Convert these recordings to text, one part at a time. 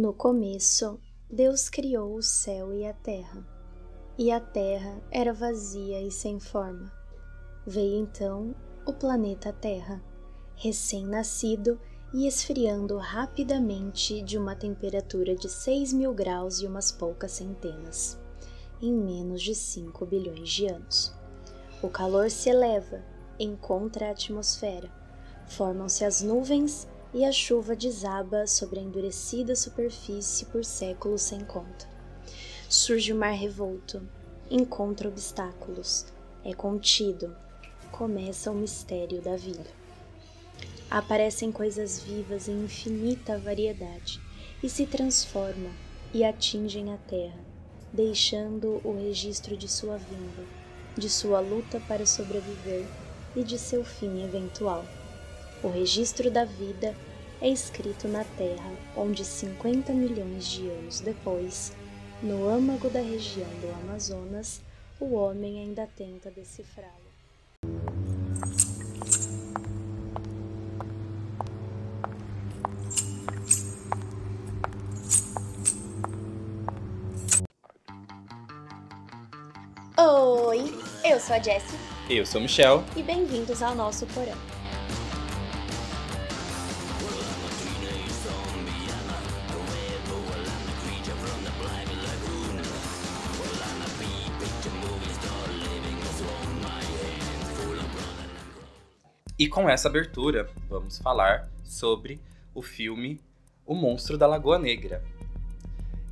No começo, Deus criou o céu e a terra. E a terra era vazia e sem forma. Veio então o planeta Terra, recém-nascido e esfriando rapidamente de uma temperatura de 6 mil graus e umas poucas centenas, em menos de 5 bilhões de anos. O calor se eleva, encontra a atmosfera, formam-se as nuvens e a chuva desaba sobre a endurecida superfície por séculos sem conta. Surge o mar revolto, encontra obstáculos, é contido, começa o mistério da vida. Aparecem coisas vivas em infinita variedade e se transformam e atingem a terra, deixando o registro de sua vinda, de sua luta para sobreviver e de seu fim eventual. O registro da vida é escrito na terra, onde 50 milhões de anos depois, no âmago da região do Amazonas, o homem ainda tenta decifrá-lo. Oi, eu sou a Jessie. Eu sou o Michel. E bem-vindos ao nosso porão. Com essa abertura, vamos falar sobre o filme O Monstro da Lagoa Negra.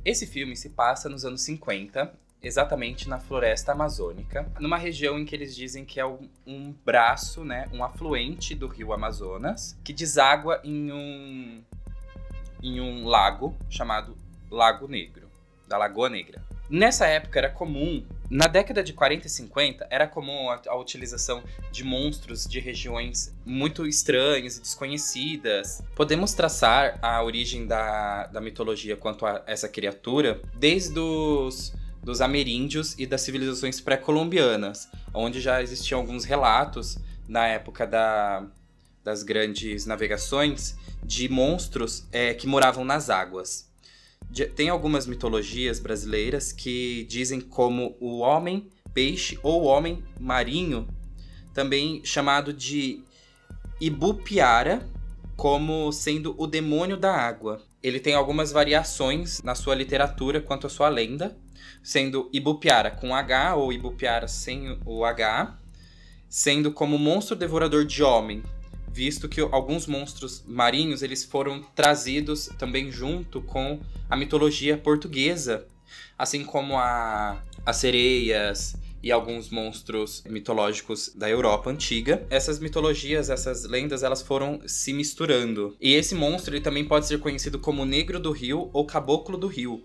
Esse filme se passa nos anos 50, exatamente na floresta amazônica, numa região em que eles dizem que é um, um braço, né, um afluente do rio Amazonas, que deságua em um, em um lago chamado Lago Negro, da Lagoa Negra. Nessa época era comum, na década de 40 e 50, era comum a, a, utilização de monstros de regiões muito estranhas e desconhecidas. Podemos traçar a origem da, da mitologia quanto a essa criatura desde os dos ameríndios e das civilizações pré-colombianas, onde já existiam alguns relatos na época da, das grandes navegações de monstros é, que moravam nas águas tem algumas mitologias brasileiras que dizem como o homem peixe ou homem marinho, também chamado de Ibupiara, como sendo o demônio da água. Ele tem algumas variações na sua literatura quanto à sua lenda, sendo Ibupiara com H ou Ibupiara sem o H, sendo como monstro devorador de homem, visto que alguns monstros marinhos eles foram trazidos também junto com a mitologia portuguesa, assim como a, as sereias e alguns monstros mitológicos da Europa antiga. Essas mitologias, essas lendas, elas foram se misturando. E esse monstro ele também pode ser conhecido como Negro do Rio ou Caboclo do Rio,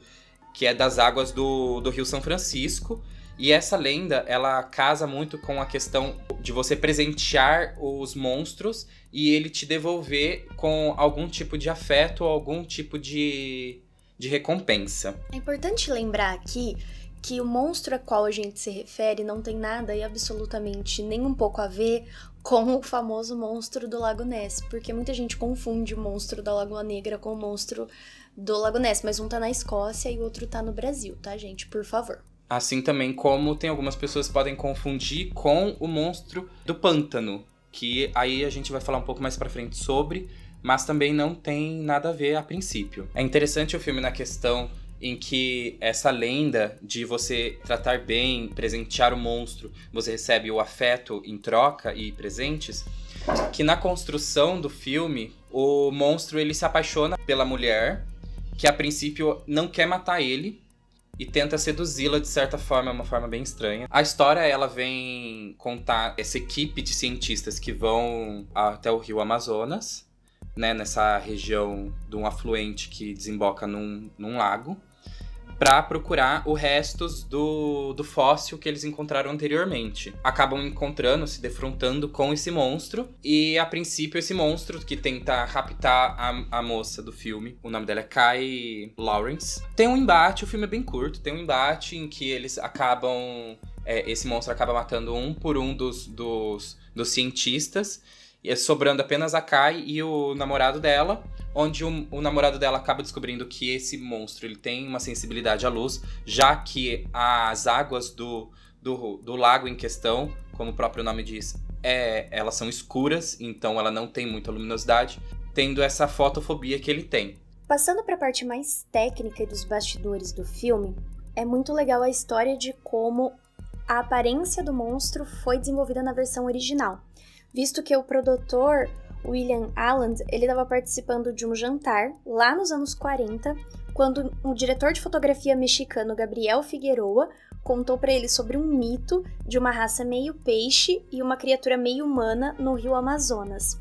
que é das águas do, do Rio São Francisco e essa lenda, ela casa muito com a questão de você presentear os monstros e ele te devolver com algum tipo de afeto ou algum tipo de, de recompensa. É importante lembrar aqui que o monstro a qual a gente se refere não tem nada e absolutamente nem um pouco a ver com o famoso monstro do Lago Ness, porque muita gente confunde o monstro da Lagoa Negra com o monstro do Lago Ness, mas um tá na Escócia e o outro tá no Brasil, tá, gente? Por favor. Assim também como tem algumas pessoas que podem confundir com o monstro do pântano, que aí a gente vai falar um pouco mais para frente sobre, mas também não tem nada a ver a princípio. É interessante o filme na questão em que essa lenda de você tratar bem, presentear o monstro, você recebe o afeto em troca e presentes, que na construção do filme, o monstro ele se apaixona pela mulher, que a princípio não quer matar ele, e tenta seduzi-la de certa forma, uma forma bem estranha. A história ela vem contar essa equipe de cientistas que vão até o rio Amazonas, né, nessa região de um afluente que desemboca num, num lago para procurar os restos do, do fóssil que eles encontraram anteriormente. Acabam encontrando, se defrontando com esse monstro. E a princípio, esse monstro que tenta raptar a, a moça do filme, o nome dela é Kai Lawrence. Tem um embate, o filme é bem curto, tem um embate em que eles acabam. É, esse monstro acaba matando um por um dos, dos, dos cientistas. É sobrando apenas a Kai e o namorado dela, onde o, o, namorado dela acaba descobrindo que esse monstro ele tem uma sensibilidade à luz, já que as águas do, do, do lago em questão, como o próprio nome diz, é, elas são escuras, então ela não tem muita luminosidade, tendo essa fotofobia que ele tem. Passando para a parte mais técnica dos bastidores do filme, é muito legal a história de como a aparência do monstro foi desenvolvida na versão original, visto que o produtor William Alland ele estava participando de um jantar lá nos anos 40, quando o diretor de fotografia mexicano Gabriel Figueroa contou para ele sobre um mito de uma raça meio peixe e uma criatura meio humana no rio Amazonas.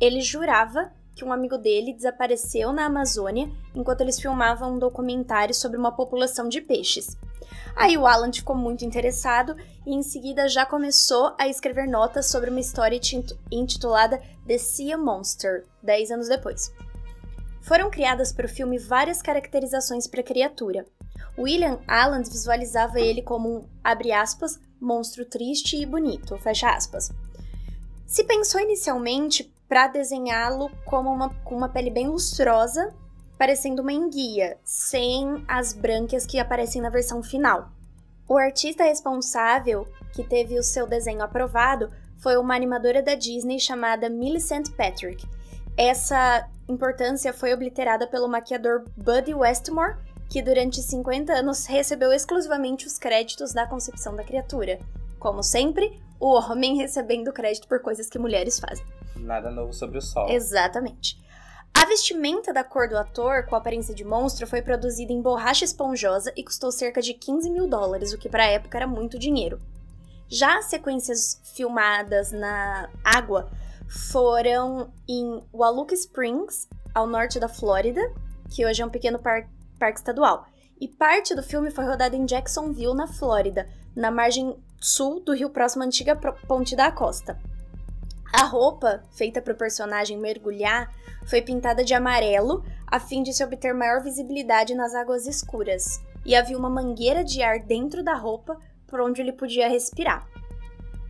Ele jurava que um amigo dele desapareceu na Amazônia enquanto eles filmavam um documentário sobre uma população de peixes. Aí o Alan ficou muito interessado e em seguida já começou a escrever notas sobre uma história intitulada The Sea Monster, 10 anos depois. Foram criadas para o filme várias caracterizações para a criatura. William Allen visualizava ele como um, abre aspas, monstro triste e bonito, fecha aspas. Se pensou inicialmente para desenhá-lo como uma, com uma pele bem lustrosa, parecendo uma enguia, sem as brânquias que aparecem na versão final. O artista responsável que teve o seu desenho aprovado foi uma animadora da Disney chamada Millicent Patrick. Essa importância foi obliterada pelo maquiador Buddy Westmore, que durante 50 anos recebeu exclusivamente os créditos da concepção da criatura. Como sempre, o homem recebendo crédito por coisas que mulheres fazem. Nada novo sobre o sol. Exatamente. A vestimenta da cor do ator, com aparência de monstro, foi produzida em borracha esponjosa e custou cerca de 15 mil dólares, o que para a época era muito dinheiro. Já as sequências filmadas na água foram em Wallook Springs, ao norte da Flórida, que hoje é um pequeno par parque estadual. E parte do filme foi rodado em Jacksonville, na Flórida, na margem sul do rio próximo à antiga Ponte da Costa. A roupa, feita para o personagem mergulhar, foi pintada de amarelo a fim de se obter maior visibilidade nas águas escuras, e havia uma mangueira de ar dentro da roupa por onde ele podia respirar.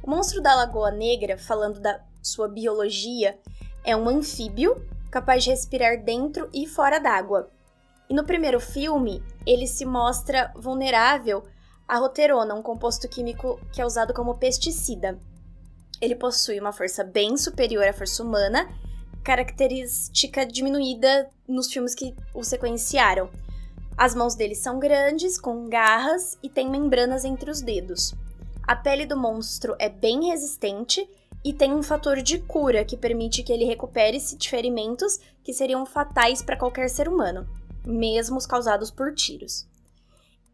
O monstro da Lagoa Negra, falando da sua biologia, é um anfíbio capaz de respirar dentro e fora d'água. E no primeiro filme, ele se mostra vulnerável à roterona, um composto químico que é usado como pesticida. Ele possui uma força bem superior à força humana, característica diminuída nos filmes que o sequenciaram. As mãos dele são grandes, com garras e tem membranas entre os dedos. A pele do monstro é bem resistente e tem um fator de cura que permite que ele recupere-se de ferimentos que seriam fatais para qualquer ser humano, mesmo os causados por tiros.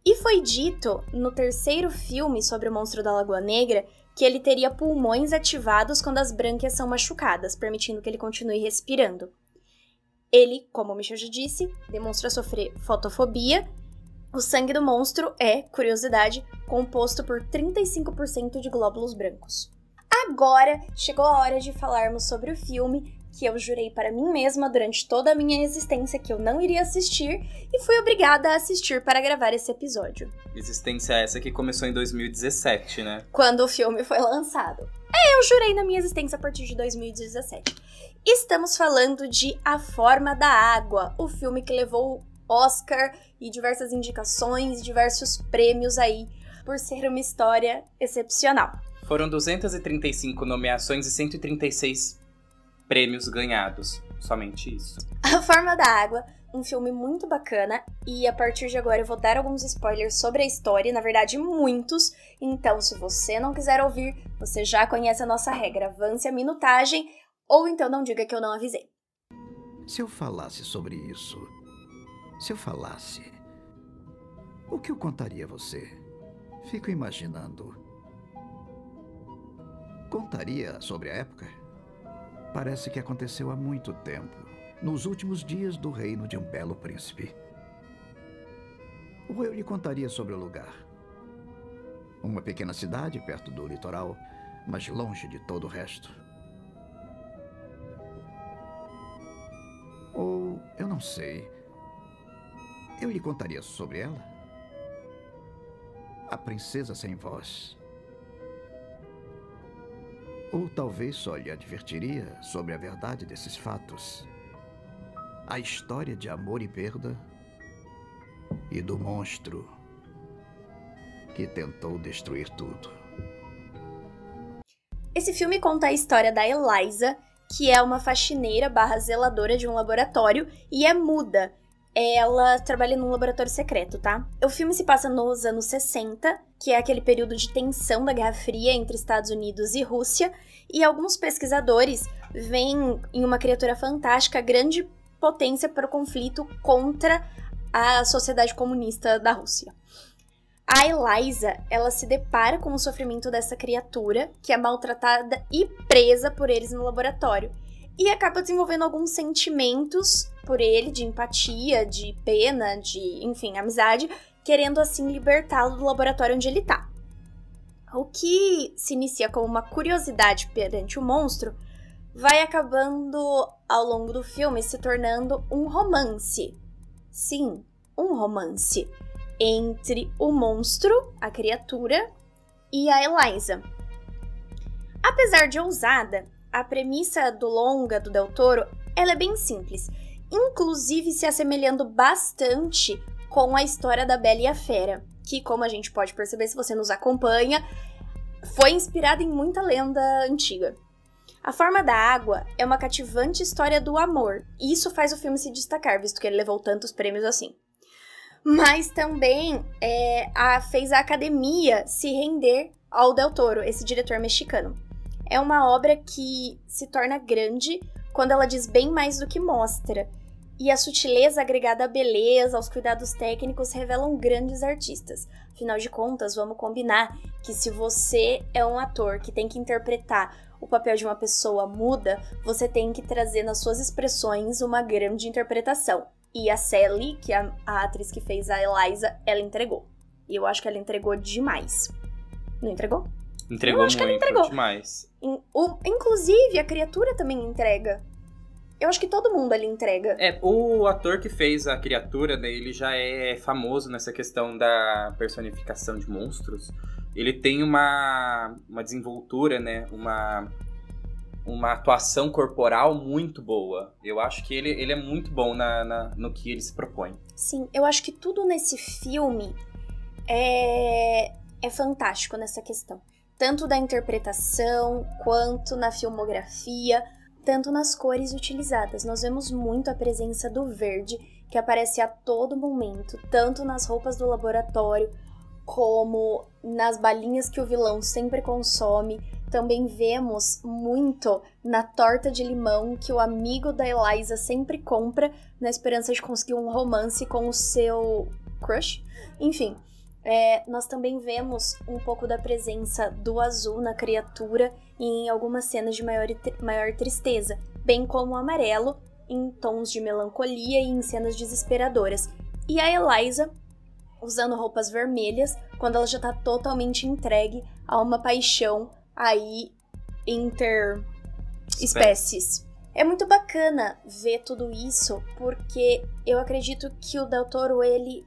E foi dito no terceiro filme sobre o monstro da Lagoa Negra que ele teria pulmões ativados quando as brânquias são machucadas, permitindo que ele continue respirando. Ele, como o Michel já disse, demonstra sofrer fotofobia. O sangue do monstro é, curiosidade, composto por 35% de glóbulos brancos. Agora chegou a hora de falarmos sobre o filme que eu jurei para mim mesma durante toda a minha existência que eu não iria assistir e fui obrigada a assistir para gravar esse episódio. Existência essa que começou em 2017, né? Quando o filme foi lançado. É, eu jurei na minha existência a partir de 2017. Estamos falando de A Forma da Água, o filme que levou Oscar e diversas indicações, diversos prêmios aí, por ser uma história excepcional. Foram 235 nomeações e 136 prêmios ganhados. Somente isso. A Forma da Água, um filme muito bacana. E a partir de agora eu vou dar alguns spoilers sobre a história, na verdade, muitos. Então, se você não quiser ouvir, você já conhece a nossa regra: avance a minutagem, ou então não diga que eu não avisei. Se eu falasse sobre isso, se eu falasse, o que eu contaria a você? Fico imaginando. Contaria sobre a época? Parece que aconteceu há muito tempo, nos últimos dias do reino de um belo príncipe. Ou eu lhe contaria sobre o lugar. Uma pequena cidade perto do litoral, mas longe de todo o resto. Ou eu não sei. Eu lhe contaria sobre ela? A princesa sem voz. Ou talvez só lhe advertiria sobre a verdade desses fatos. A história de amor e perda e do monstro que tentou destruir tudo. Esse filme conta a história da Eliza, que é uma faxineira barra zeladora de um laboratório e é muda. Ela trabalha num laboratório secreto, tá? O filme se passa nos anos 60, que é aquele período de tensão da Guerra Fria entre Estados Unidos e Rússia, e alguns pesquisadores veem em uma criatura fantástica grande potência para o conflito contra a sociedade comunista da Rússia. A Eliza, ela se depara com o sofrimento dessa criatura, que é maltratada e presa por eles no laboratório, e acaba desenvolvendo alguns sentimentos por ele, de empatia, de pena, de, enfim, amizade, querendo assim libertá-lo do laboratório onde ele tá. O que se inicia como uma curiosidade perante o monstro vai acabando ao longo do filme se tornando um romance. Sim, um romance entre o monstro, a criatura, e a Eliza. Apesar de ousada, a premissa do longa do Del Toro ela é bem simples, inclusive se assemelhando bastante com a história da Bela e a Fera, que, como a gente pode perceber se você nos acompanha, foi inspirada em muita lenda antiga. A Forma da Água é uma cativante história do amor, e isso faz o filme se destacar, visto que ele levou tantos prêmios assim mas também é, a, fez a academia se render ao Del Toro, esse diretor mexicano. É uma obra que se torna grande quando ela diz bem mais do que mostra. E a sutileza agregada à beleza, aos cuidados técnicos, revelam grandes artistas. Afinal de contas, vamos combinar que se você é um ator que tem que interpretar o papel de uma pessoa muda, você tem que trazer nas suas expressões uma grande interpretação. E a Sally, que é a, atriz que fez a Eliza, ela entregou. E eu acho que ela entregou demais. Não entregou? Entregou eu acho muito, que entregou. demais. Inclusive, a criatura também entrega. Eu acho que todo mundo ali entrega. É, o ator que fez a criatura, né, ele já é famoso nessa questão da personificação de monstros. Ele tem uma, uma desenvoltura, né, uma uma atuação corporal muito boa. Eu acho que ele, ele é muito bom na, na, no que ele se propõe. Sim, eu acho que tudo nesse filme é, é fantástico nessa questão. Tanto da interpretação, quanto na filmografia, tanto nas cores utilizadas. Nós vemos muito a presença do verde, que aparece a todo momento, tanto nas roupas do laboratório, como nas balinhas que o vilão sempre consome, também vemos muito na torta de limão que o amigo da Eliza sempre compra na esperança de conseguir um romance com o seu crush. Enfim, é, nós também vemos um pouco da presença do azul na criatura em algumas cenas de maior, maior tristeza, bem como o amarelo em tons de melancolia e em cenas desesperadoras. E a Eliza usando roupas vermelhas quando ela já está totalmente entregue a uma paixão aí interespécies. É muito bacana ver tudo isso, porque eu acredito que o Del Toro, ele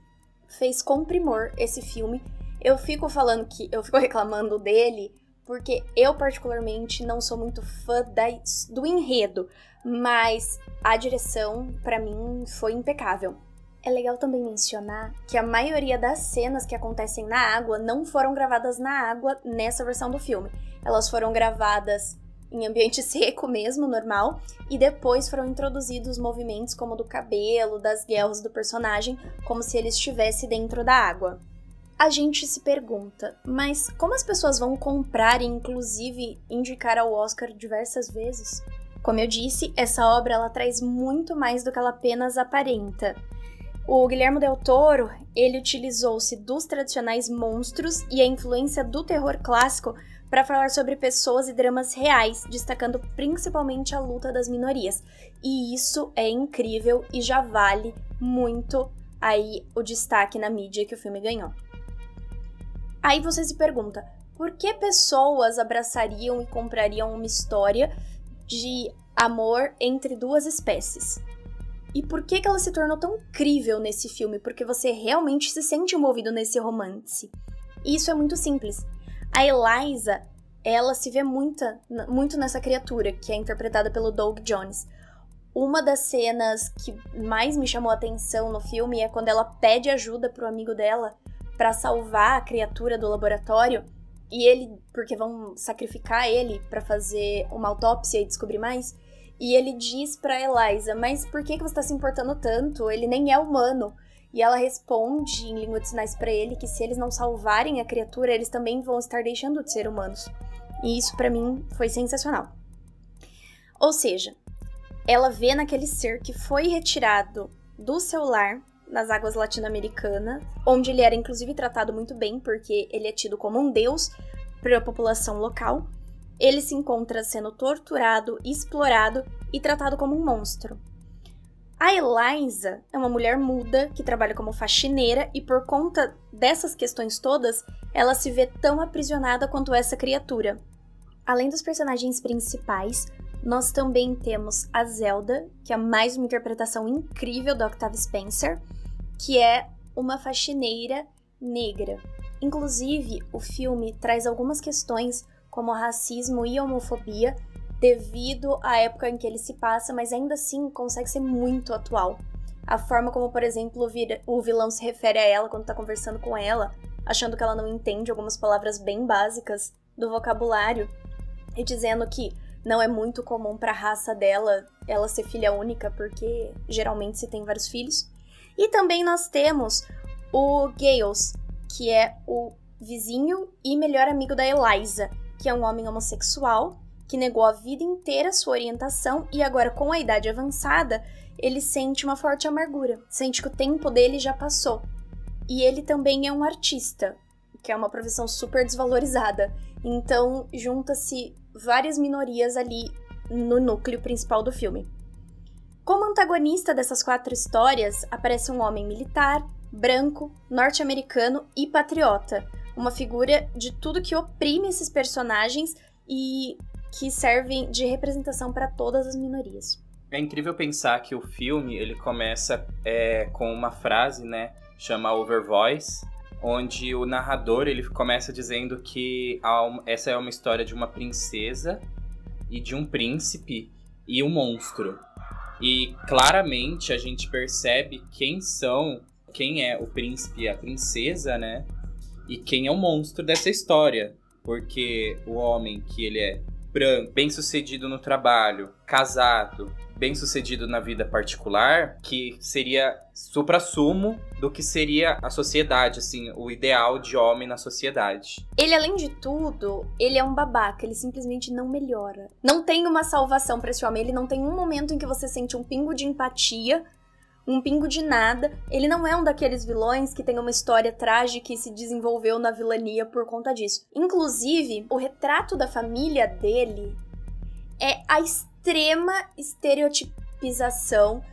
fez com primor esse filme. Eu fico falando que, eu fico reclamando dele, porque eu particularmente não sou muito fã da, do enredo, mas a direção, para mim, foi impecável. É legal também mencionar que a maioria das cenas que acontecem na água não foram gravadas na água nessa versão do filme. Elas foram gravadas em ambiente seco mesmo, normal, e depois foram introduzidos movimentos como do cabelo, das guerras do personagem, como se ele estivesse dentro da água. A gente se pergunta, mas como as pessoas vão comprar e inclusive indicar ao Oscar diversas vezes? Como eu disse, essa obra ela traz muito mais do que ela apenas aparenta. O Guilherme Del Toro, ele utilizou-se dos tradicionais monstros e a influência do terror clássico para falar sobre pessoas e dramas reais, destacando principalmente a luta das minorias. E isso é incrível e já vale muito aí o destaque na mídia que o filme ganhou. Aí você se pergunta, por que pessoas abraçariam e comprariam uma história de amor entre duas espécies? E por que, que ela se tornou tão incrível nesse filme? Porque você realmente se sente envolvido nesse romance. E isso é muito simples. A Eliza, ela se vê muita, muito nessa criatura, que é interpretada pelo Doug Jones. Uma das cenas que mais me chamou a atenção no filme é quando ela pede ajuda pro amigo dela para salvar a criatura do laboratório e ele, porque vão sacrificar ele para fazer uma autópsia e descobrir mais, e ele diz para Eliza: "Mas por que que você tá se importando tanto? Ele nem é humano". E ela responde em língua de sinais para ele que se eles não salvarem a criatura, eles também vão estar deixando de ser humanos. E isso para mim foi sensacional. Ou seja, ela vê naquele ser que foi retirado do seu lar nas águas latino-americanas, onde ele era inclusive tratado muito bem, porque ele é tido como um deus para a população local. Ele se encontra sendo torturado, explorado e tratado como um monstro. A Eliza é uma mulher muda que trabalha como faxineira e por conta dessas questões todas, ela se vê tão aprisionada quanto essa criatura. Além dos personagens principais, nós também temos a Zelda, que é mais uma interpretação incrível do Octavia Spencer, que é uma faxineira negra. Inclusive, o filme traz algumas questões como racismo e homofobia devido à época em que ele se passa, mas ainda assim consegue ser muito atual. A forma como, por exemplo, o vilão se refere a ela quando tá conversando com ela, achando que ela não entende algumas palavras bem básicas do vocabulário, e dizendo que não é muito comum para a raça dela ela ser filha única, porque geralmente se tem vários filhos. E também nós temos o Gales, que é o vizinho e melhor amigo da Eliza, que é um homem homossexual que negou a vida inteira sua orientação e agora com a idade avançada, ele sente uma forte amargura, sente que o tempo dele já passou. E ele também é um artista, que é uma profissão super desvalorizada. Então, junta-se várias minorias ali no núcleo principal do filme. Como antagonista dessas quatro histórias, aparece um homem militar, branco, norte-americano e patriota, uma figura de tudo que oprime esses personagens e que servem de representação para todas as minorias. É incrível pensar que o filme ele começa é, com uma frase, né, chama Overvoice, onde o narrador ele começa dizendo que essa é uma história de uma princesa e de um príncipe e um monstro. E claramente a gente percebe quem são, quem é o príncipe e a princesa, né? E quem é o monstro dessa história. Porque o homem que ele é branco, bem sucedido no trabalho, casado, bem sucedido na vida particular, que seria supra-sumo do que seria a sociedade, assim, o ideal de homem na sociedade. Ele, além de tudo, ele é um babaca, ele simplesmente não melhora. Não tem uma salvação para esse homem, ele não tem um momento em que você sente um pingo de empatia um pingo de nada. Ele não é um daqueles vilões que tem uma história trágica e se desenvolveu na vilania por conta disso. Inclusive, o retrato da família dele é a extrema estereotipização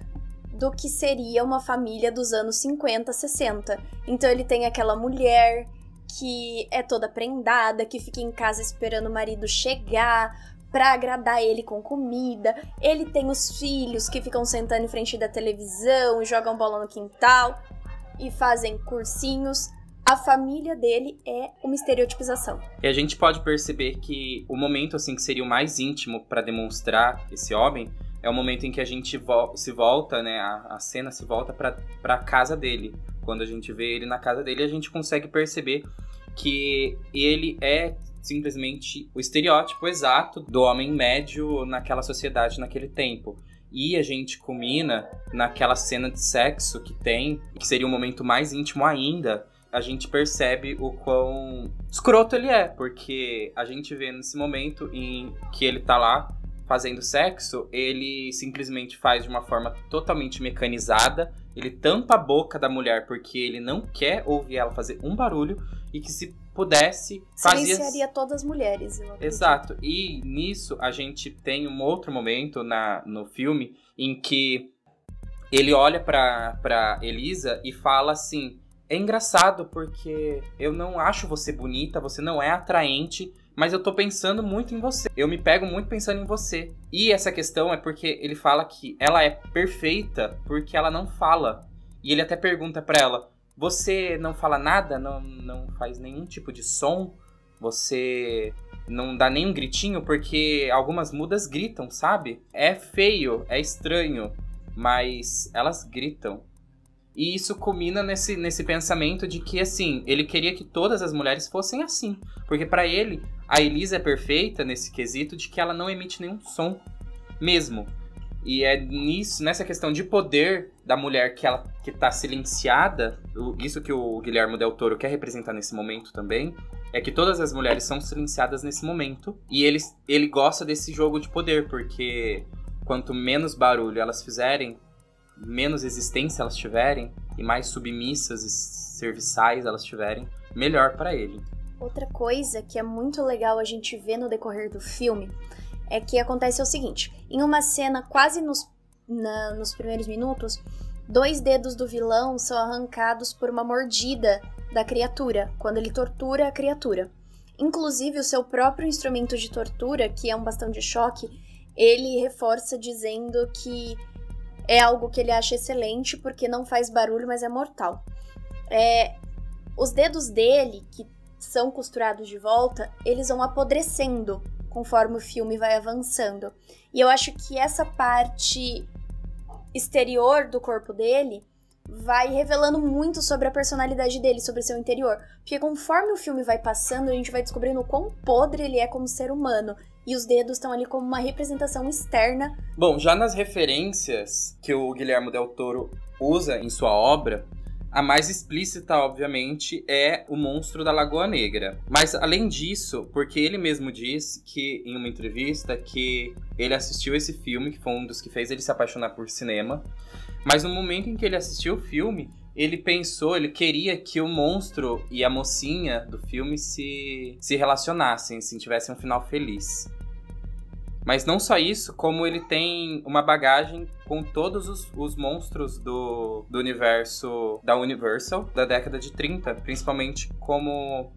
do que seria uma família dos anos 50, 60. Então ele tem aquela mulher que é toda prendada, que fica em casa esperando o marido chegar para agradar ele com comida. Ele tem os filhos que ficam sentando em frente da televisão jogam bola no quintal e fazem cursinhos a família dele é uma estereotipização. E a gente pode perceber que o momento assim que seria o mais íntimo para demonstrar esse homem é o momento em que a gente vo se volta, né? A, a cena se volta para a casa dele. Quando a gente vê ele na casa dele, a gente consegue perceber que ele é simplesmente o estereótipo exato do homem médio naquela sociedade naquele tempo. E a gente culmina naquela cena de sexo que tem, que seria um momento mais íntimo ainda, a gente percebe o quão escroto ele é, porque a gente vê nesse momento em que ele tá lá fazendo sexo, ele simplesmente faz de uma forma totalmente mecanizada, ele tampa a boca da mulher porque ele não quer ouvir ela fazer um barulho e que se pudesse fazia silenciaria todas as mulheres. Exato. E nisso a gente tem um outro momento na no filme em que ele olha para para Elisa e fala assim: é engraçado porque eu não acho você bonita, você não é atraente, mas eu tô pensando muito em você. Eu me pego muito pensando em você. E essa questão é porque ele fala que ela é perfeita porque ela não fala. E ele até pergunta para ela: "Você não fala nada? Não não faz nenhum tipo de som? Você não dá nem um gritinho, porque algumas mudas gritam, sabe? É feio, é estranho, mas elas gritam. E isso culmina nesse, nesse pensamento de que, assim, ele queria que todas as mulheres fossem assim. Porque para ele, a Elisa é perfeita nesse quesito de que ela não emite nenhum som mesmo. E é nisso, nessa questão de poder da mulher que ela que tá silenciada, isso que o Guilherme Del Toro quer representar nesse momento também, é que todas as mulheres são silenciadas nesse momento. E ele, ele gosta desse jogo de poder, porque quanto menos barulho elas fizerem, menos existência elas tiverem, e mais submissas e serviçais elas tiverem, melhor para ele. Outra coisa que é muito legal a gente ver no decorrer do filme é que acontece o seguinte: em uma cena quase nos, na, nos primeiros minutos, dois dedos do vilão são arrancados por uma mordida da criatura, quando ele tortura a criatura. Inclusive, o seu próprio instrumento de tortura, que é um bastão de choque, ele reforça dizendo que é algo que ele acha excelente porque não faz barulho, mas é mortal. É, os dedos dele, que são costurados de volta, eles vão apodrecendo conforme o filme vai avançando. E eu acho que essa parte exterior do corpo dele vai revelando muito sobre a personalidade dele, sobre seu interior. Porque conforme o filme vai passando, a gente vai descobrindo o quão podre ele é como ser humano. E os dedos estão ali como uma representação externa. Bom, já nas referências que o Guilherme Del Toro usa em sua obra, a mais explícita, obviamente, é o monstro da Lagoa Negra. Mas além disso, porque ele mesmo disse que em uma entrevista que ele assistiu esse filme, que foi um dos que fez ele se apaixonar por cinema. Mas no momento em que ele assistiu o filme, ele pensou, ele queria que o monstro e a mocinha do filme se, se relacionassem, se tivessem um final feliz. Mas não só isso, como ele tem uma bagagem com todos os, os monstros do, do universo da Universal da década de 30, principalmente como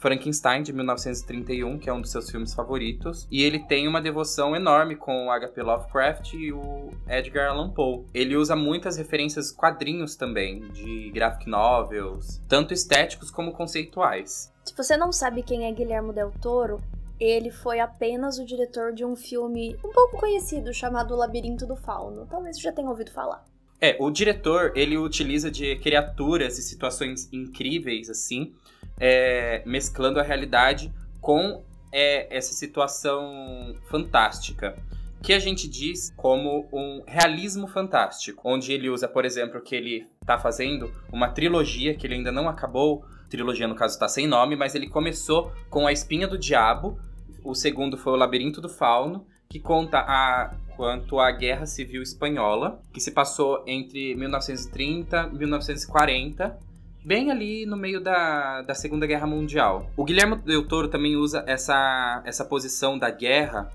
Frankenstein, de 1931, que é um dos seus filmes favoritos. E ele tem uma devoção enorme com o H.P. Lovecraft e o Edgar Allan Poe. Ele usa muitas referências quadrinhos também, de graphic novels, tanto estéticos como conceituais. Se você não sabe quem é Guilherme Del Toro, ele foi apenas o diretor de um filme um pouco conhecido chamado Labirinto do Fauno. Talvez você já tenha ouvido falar. É, o diretor, ele utiliza de criaturas e situações incríveis, assim, é, mesclando a realidade com é, essa situação fantástica. Que a gente diz como um realismo fantástico, onde ele usa, por exemplo, que ele está fazendo uma trilogia que ele ainda não acabou, trilogia no caso está sem nome, mas ele começou com A Espinha do Diabo, o segundo foi O Labirinto do Fauno, que conta a quanto à Guerra Civil Espanhola, que se passou entre 1930 e 1940, bem ali no meio da, da Segunda Guerra Mundial. O Guilherme Del Toro também usa essa, essa posição da guerra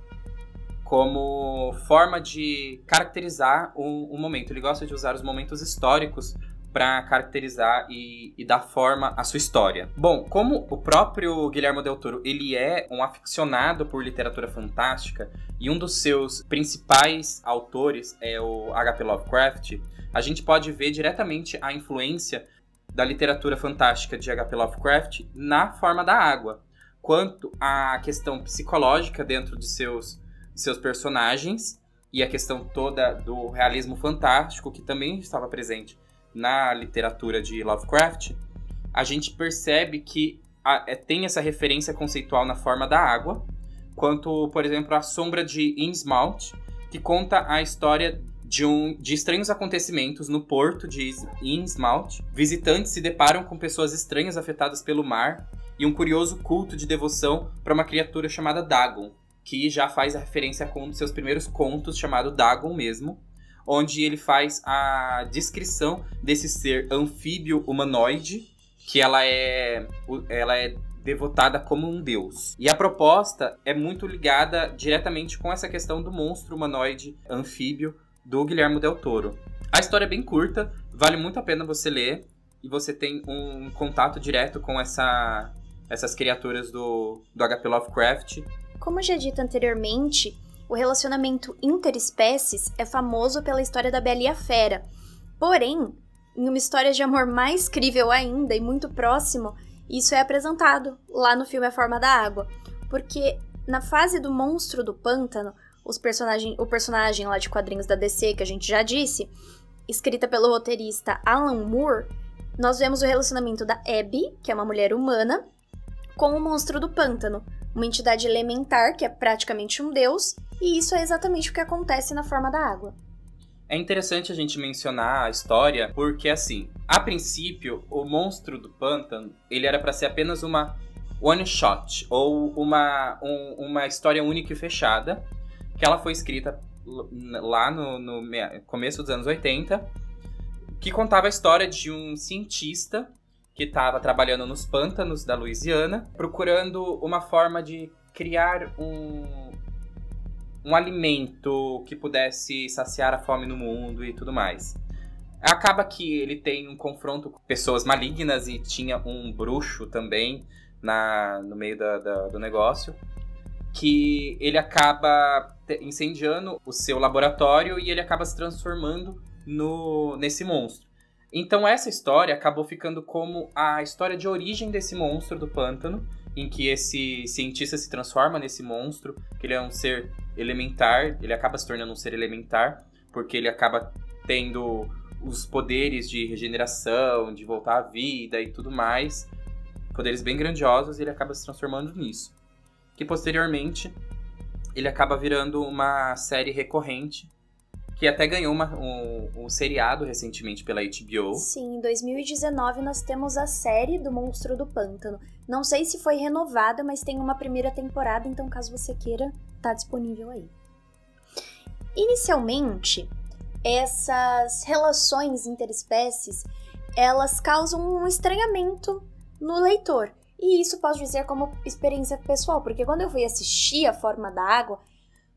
como forma de caracterizar um, um momento. Ele gosta de usar os momentos históricos para caracterizar e, e, dar forma à sua história. Bom, como o próprio Guilherme Del Toro ele é um aficionado por literatura fantástica e um dos seus principais autores é o H.P. Lovecraft, a gente pode ver diretamente a influência da literatura fantástica de H.P. Lovecraft na forma da água, quanto à questão psicológica dentro de seus, de seus personagens e a questão toda do realismo fantástico que também estava presente na literatura de Lovecraft, a gente percebe que a, é, tem essa referência conceitual na forma da água, quanto, por exemplo, a Sombra de Innsmouth, que conta a história de, um, de estranhos acontecimentos no porto de Innsmouth. Visitantes se deparam com pessoas estranhas afetadas pelo mar e um curioso culto de devoção para uma criatura chamada Dagon, que já faz a referência com um dos seus primeiros contos chamado Dagon mesmo, onde ele faz a descrição desse ser anfíbio humanoide, que ela é, ela é devotada como um deus. E a proposta é muito ligada diretamente com essa questão do monstro humanoide anfíbio do Guilherme Del Toro. A história é bem curta, vale muito a pena você ler e você tem um contato direto com essa, essas criaturas do, do HP Lovecraft. Como já dito anteriormente, o relacionamento interespécies é famoso pela história da Bela e a Fera. Porém, em uma história de amor mais crível ainda e muito próximo, isso é apresentado lá no filme A Forma da Água. porque na fase do monstro do pântano, os personagem, o personagem lá de quadrinhos da DC, que a gente já disse, escrita pelo roteirista Alan Moore, nós vemos o relacionamento da Abby, que é uma mulher humana, com o monstro do pântano, uma entidade elementar que é praticamente um deus, e isso é exatamente o que acontece na forma da água. É interessante a gente mencionar a história porque assim, a princípio, o monstro do pântano, ele era para ser apenas uma one shot ou uma, um, uma história única e fechada, que ela foi escrita lá no, no começo dos anos 80, que contava a história de um cientista que estava trabalhando nos pântanos da Louisiana, procurando uma forma de criar um, um alimento que pudesse saciar a fome no mundo e tudo mais. Acaba que ele tem um confronto com pessoas malignas e tinha um bruxo também na, no meio da, da, do negócio, que ele acaba incendiando o seu laboratório e ele acaba se transformando no, nesse monstro. Então essa história acabou ficando como a história de origem desse monstro do pântano, em que esse cientista se transforma nesse monstro, que ele é um ser elementar, ele acaba se tornando um ser elementar, porque ele acaba tendo os poderes de regeneração, de voltar à vida e tudo mais, poderes bem grandiosos, e ele acaba se transformando nisso. Que posteriormente ele acaba virando uma série recorrente que até ganhou uma, um, um, seriado recentemente pela HBO. Sim, em 2019 nós temos a série do Monstro do Pântano. Não sei se foi renovada, mas tem uma primeira temporada, então caso você queira, tá disponível aí. Inicialmente, essas relações interespécies, elas causam um estranhamento no leitor. E isso posso dizer como experiência pessoal, porque quando eu fui assistir A Forma da Água,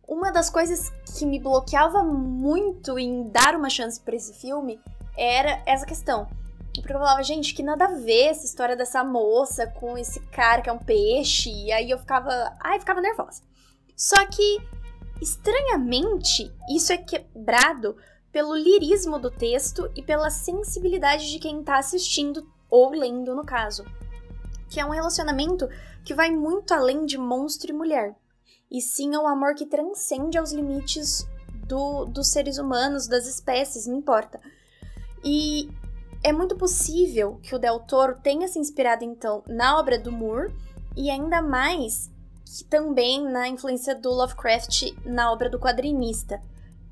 uma das coisas que me bloqueava muito em dar uma chance para esse filme era essa questão. Porque eu falava, gente, que nada a ver essa história dessa moça com esse cara que é um peixe. E aí eu ficava. Ai, ficava nervosa. Só que, estranhamente, isso é quebrado pelo lirismo do texto e pela sensibilidade de quem tá assistindo ou lendo, no caso. Que é um relacionamento que vai muito além de monstro e mulher e sim é um amor que transcende aos limites do, dos seres humanos, das espécies, não importa. E é muito possível que o Del Toro tenha se inspirado então na obra do Moore e ainda mais que também na influência do Lovecraft na obra do quadrinista.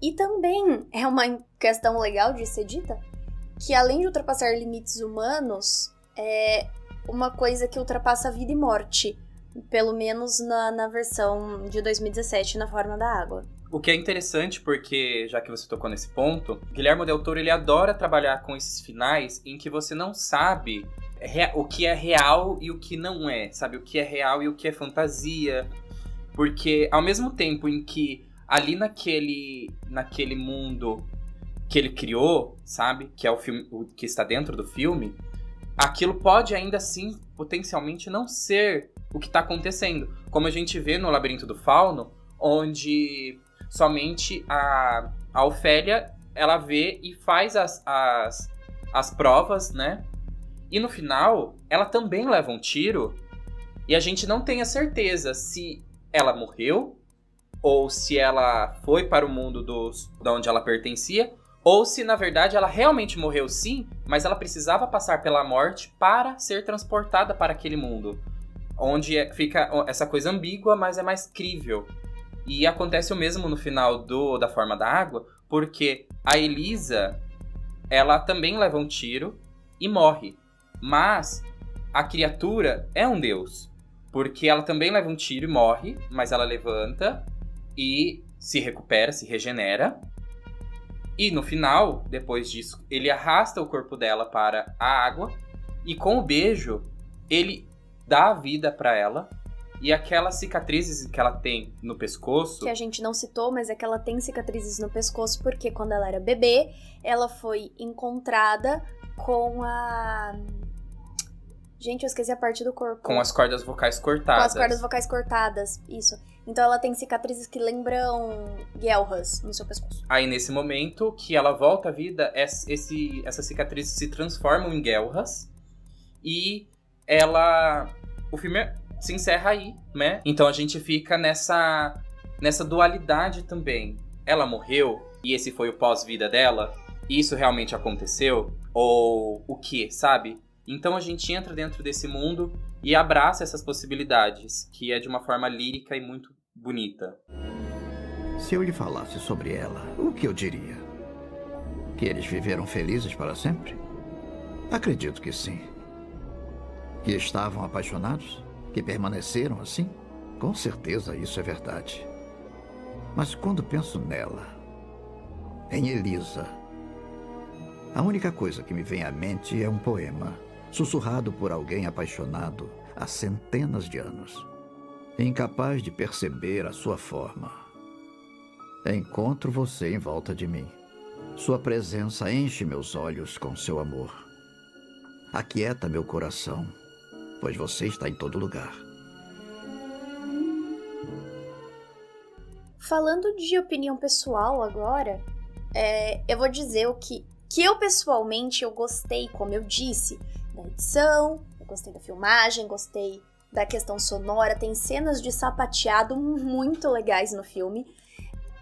E também é uma questão legal de ser dita que além de ultrapassar limites humanos, é uma coisa que ultrapassa vida e morte pelo menos na, na versão de 2017 na forma da água. O que é interessante, porque já que você tocou nesse ponto, Guilherme Del Toro ele adora trabalhar com esses finais em que você não sabe o que é real e o que não é, sabe? O que é real e o que é fantasia. Porque ao mesmo tempo em que ali naquele, naquele mundo que ele criou, sabe? Que é o filme o que está dentro do filme, aquilo pode ainda assim potencialmente não ser o que está acontecendo. Como a gente vê no Labirinto do Fauno, onde somente a, a Ofélia ela vê e faz as, as, as provas, né? E no final, ela também leva um tiro e a gente não tem a certeza se ela morreu ou se ela foi para o mundo dos, de onde ela pertencia ou se na verdade ela realmente morreu sim, mas ela precisava passar pela morte para ser transportada para aquele mundo onde é, fica essa coisa ambígua, mas é mais crível. E acontece o mesmo no final do da Forma da Água, porque a Elisa, ela também leva um tiro e morre. Mas a criatura é um deus, porque ela também leva um tiro e morre, mas ela levanta e se recupera, se regenera. E no final, depois disso, ele arrasta o corpo dela para a água e com o beijo ele dá a vida para ela. E aquelas cicatrizes que ela tem no pescoço. Que a gente não citou, mas é que ela tem cicatrizes no pescoço porque quando ela era bebê, ela foi encontrada com a. Gente, eu esqueci a parte do corpo. Com as cordas vocais cortadas. Com as cordas vocais cortadas, isso. Então ela tem cicatrizes que lembram guelras no seu pescoço. Aí nesse momento que ela volta à vida, esse, essas cicatrizes se transformam em guelras. E ela. O filme se encerra aí, né? Então a gente fica nessa nessa dualidade também. Ela morreu e esse foi o pós-vida dela? Isso realmente aconteceu? Ou o que, sabe? Então a gente entra dentro desse mundo e abraça essas possibilidades, que é de uma forma lírica e muito bonita. Se eu lhe falasse sobre ela, o que eu diria? Que eles viveram felizes para sempre? Acredito que sim. Que estavam apaixonados? Que permaneceram assim? Com certeza isso é verdade. Mas quando penso nela, em Elisa, a única coisa que me vem à mente é um poema, sussurrado por alguém apaixonado há centenas de anos, incapaz de perceber a sua forma. Encontro você em volta de mim. Sua presença enche meus olhos com seu amor. Aquieta meu coração, pois você está em todo lugar. Falando de opinião pessoal agora, é, eu vou dizer o que, que eu pessoalmente eu gostei, como eu disse, da edição, eu gostei da filmagem, gostei da questão sonora, tem cenas de sapateado muito legais no filme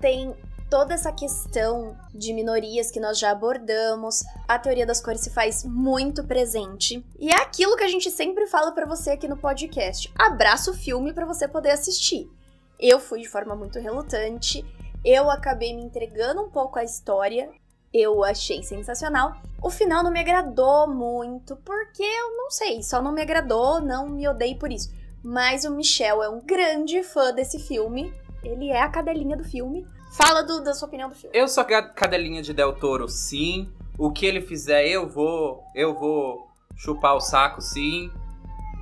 tem toda essa questão de minorias que nós já abordamos, a teoria das cores se faz muito presente. E é aquilo que a gente sempre fala para você aqui no podcast. Abraça o filme para você poder assistir. Eu fui de forma muito relutante, eu acabei me entregando um pouco à história, eu achei sensacional. O final não me agradou muito, porque eu não sei, só não me agradou, não me odeio por isso. Mas o Michel é um grande fã desse filme, ele é a cadelinha do filme. Fala do, da sua opinião do filme. Eu sou a cadelinha de Del Toro, sim. O que ele fizer, eu vou. Eu vou chupar o saco, sim.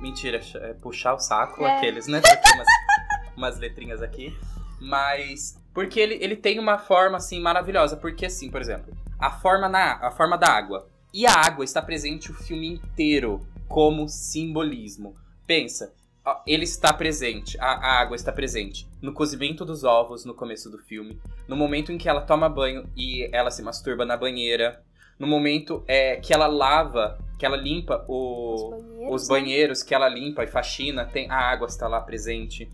Mentira, é puxar o saco, é. aqueles, né? Umas, umas letrinhas aqui. Mas. Porque ele, ele tem uma forma, assim, maravilhosa. Porque, assim, por exemplo, a forma, na, a forma da água. E a água está presente o filme inteiro como simbolismo. Pensa, ele está presente, a, a, água está presente no cozimento dos ovos no começo do filme, no momento em que ela toma banho e ela se masturba na banheira, no momento é, que ela lava, que ela limpa o, os, banheiros, os banheiros né? que ela limpa e faxina, tem a água está lá presente.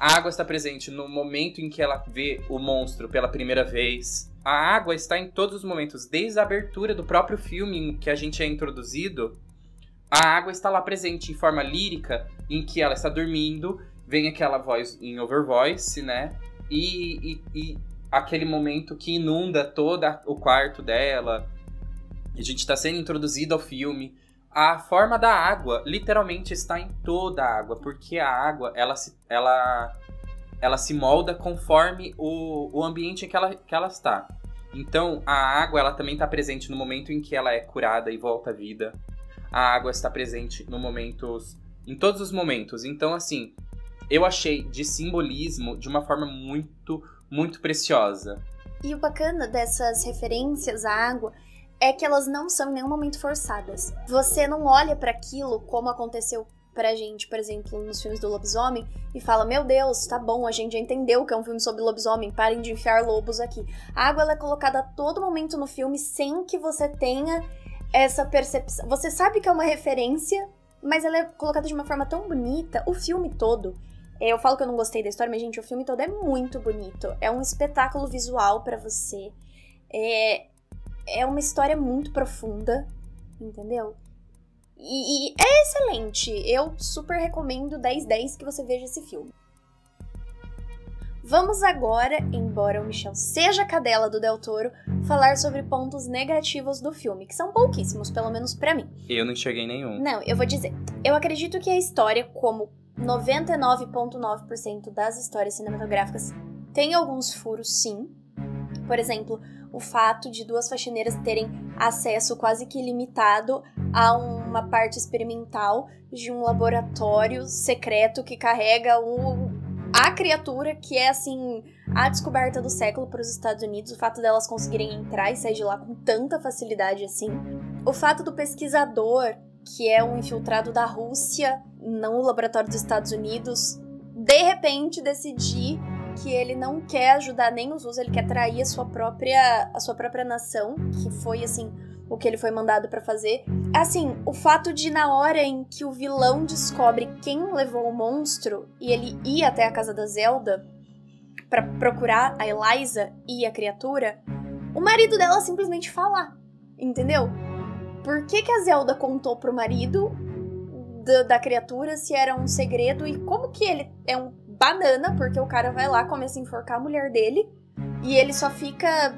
A água está presente no momento em que ela vê o monstro pela primeira vez. A água está em todos os momentos, desde a abertura do próprio filme em que a gente é introduzido a água está lá presente em forma lírica, em que ela está dormindo, vem aquela voz em overvoice, né? E, e, e aquele momento que inunda todo o quarto dela. A gente está sendo introduzido ao filme. A forma da água literalmente está em toda a água, porque a água ela se, ela, ela se molda conforme o, o ambiente em que ela, que ela está. Então a água ela também está presente no momento em que ela é curada e volta à vida a água está presente no momentos, em todos os momentos. Então, assim, eu achei de simbolismo de uma forma muito, muito preciosa. E o bacana dessas referências à água é que elas não são em nenhum momento forçadas. Você não olha para aquilo como aconteceu pra gente, por exemplo, nos filmes do lobisomem e fala: Meu Deus, tá bom, a gente já entendeu que é um filme sobre lobisomem, parem de enfiar lobos aqui. A água é colocada a todo momento no filme sem que você tenha essa percepção. Você sabe que é uma referência, mas ela é colocada de uma forma tão bonita, o filme todo. Eu falo que eu não gostei da história, mas, gente, o filme todo é muito bonito. É um espetáculo visual para você. É, é uma história muito profunda, entendeu? E, e, é excelente. Eu super recomendo 10-10 que você veja esse filme. Vamos agora, embora o Michel seja a cadela do Del Toro, falar sobre pontos negativos do filme, que são pouquíssimos, pelo menos para mim. Eu não enxerguei nenhum. Não, eu vou dizer. Eu acredito que a história, como 99,9% das histórias cinematográficas, tem alguns furos, sim. Por exemplo, o fato de duas faxineiras terem acesso quase que ilimitado a uma parte experimental de um laboratório secreto que carrega um a criatura que é assim a descoberta do século para os Estados Unidos, o fato delas conseguirem entrar e sair de lá com tanta facilidade assim, o fato do pesquisador que é um infiltrado da Rússia, não o laboratório dos Estados Unidos, de repente decidir que ele não quer ajudar nem os russos, ele quer trair a sua própria a sua própria nação, que foi assim o que ele foi mandado para fazer. Assim, o fato de na hora em que o vilão descobre quem levou o monstro e ele ir até a casa da Zelda para procurar a Eliza e a criatura, o marido dela simplesmente falar, entendeu? Por que, que a Zelda contou pro marido da, da criatura se era um segredo e como que ele é um banana, porque o cara vai lá, começa a enforcar a mulher dele e ele só fica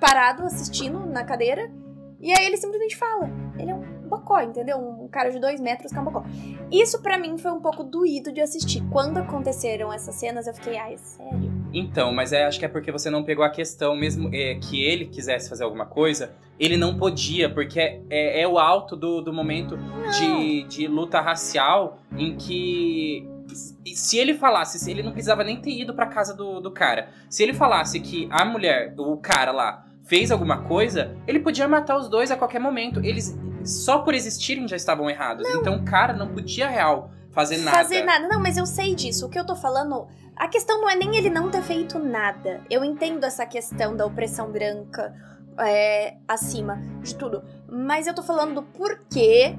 parado assistindo na cadeira e aí ele simplesmente fala. Ele é um bocó, entendeu? Um cara de dois metros que é um bocó. Isso para mim foi um pouco doído de assistir. Quando aconteceram essas cenas, eu fiquei, ai, sério? Então, mas é, acho que é porque você não pegou a questão mesmo é, que ele quisesse fazer alguma coisa, ele não podia, porque é, é, é o alto do, do momento de, de luta racial em que se ele falasse, se ele não precisava nem ter ido pra casa do, do cara, se ele falasse que a mulher, o cara lá, fez alguma coisa, ele podia matar os dois a qualquer momento. Eles só por existirem já estavam errados. Não. Então o cara não podia real fazer nada. Fazer nada. Não, mas eu sei disso. O que eu tô falando, a questão não é nem ele não ter feito nada. Eu entendo essa questão da opressão branca é, acima de tudo. Mas eu tô falando do porquê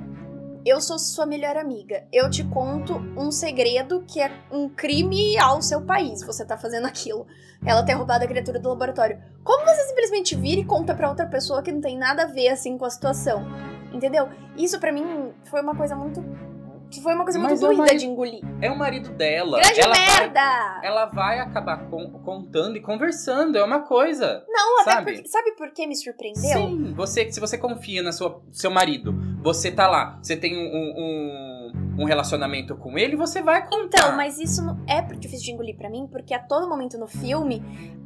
eu sou sua melhor amiga. Eu te conto um segredo que é um crime ao seu país. Você tá fazendo aquilo. Ela ter roubado a criatura do laboratório. Como você simplesmente vira e conta para outra pessoa que não tem nada a ver assim com a situação? Entendeu? Isso para mim foi uma coisa muito foi uma coisa muito doida é de engolir. É o marido dela. Grande ela merda! Vai, ela vai acabar com, contando e conversando. É uma coisa. Não, sabe? até porque. Sabe por que me surpreendeu? Sim, você, se você confia na sua seu marido, você tá lá, você tem um, um, um relacionamento com ele, você vai contar. Então, mas isso é difícil de engolir para mim, porque a todo momento no filme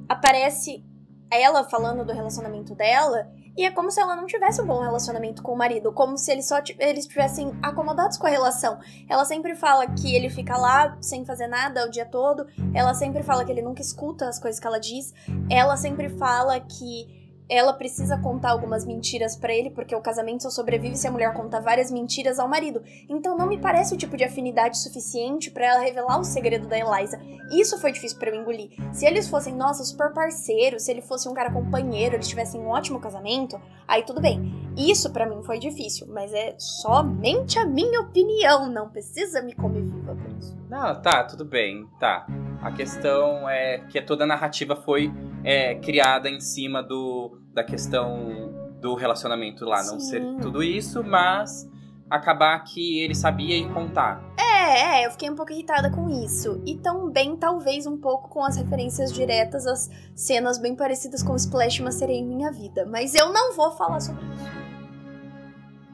aparece ela falando do relacionamento dela e é como se ela não tivesse um bom relacionamento com o marido, como se eles só eles estivessem acomodados com a relação. Ela sempre fala que ele fica lá sem fazer nada o dia todo. Ela sempre fala que ele nunca escuta as coisas que ela diz. Ela sempre fala que ela precisa contar algumas mentiras para ele, porque o casamento só sobrevive se a mulher conta várias mentiras ao marido. Então não me parece o tipo de afinidade suficiente para ela revelar o segredo da Eliza. Isso foi difícil para eu engolir. Se eles fossem, nossa, super parceiros, se ele fosse um cara companheiro, eles tivessem um ótimo casamento, aí tudo bem. Isso para mim foi difícil, mas é somente a minha opinião, não precisa me comer viva por isso. Não, tá, tudo bem, tá. A questão é que toda a narrativa foi é, criada em cima do, da questão do relacionamento lá, não ser tudo isso, mas acabar que ele sabia e contar. É, é, eu fiquei um pouco irritada com isso. E também, talvez, um pouco com as referências diretas às cenas bem parecidas com Splash Uma Sereia em Minha Vida. Mas eu não vou falar sobre isso.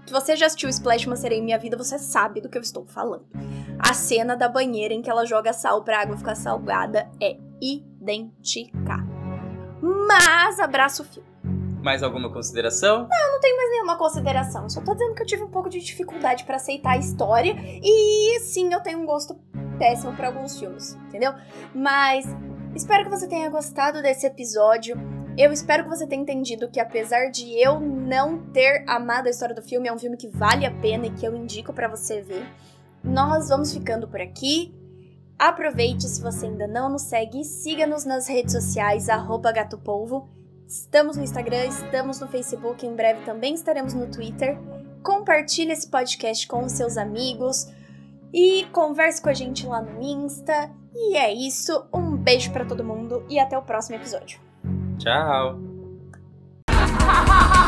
Se você já assistiu Splash Uma Sereia em Minha Vida, você sabe do que eu estou falando. A cena da banheira em que ela joga sal pra água ficar salgada é idêntica. Mas abraço o filme. Mais alguma consideração? Não, não tenho mais nenhuma consideração. Só tô dizendo que eu tive um pouco de dificuldade para aceitar a história. E sim, eu tenho um gosto péssimo para alguns filmes, entendeu? Mas espero que você tenha gostado desse episódio. Eu espero que você tenha entendido que apesar de eu não ter amado a história do filme, é um filme que vale a pena e que eu indico para você ver. Nós vamos ficando por aqui. Aproveite se você ainda não nos segue, siga-nos nas redes sociais, gatopolvo. Estamos no Instagram, estamos no Facebook, em breve também estaremos no Twitter. Compartilhe esse podcast com seus amigos e converse com a gente lá no Insta. E é isso, um beijo para todo mundo e até o próximo episódio. Tchau!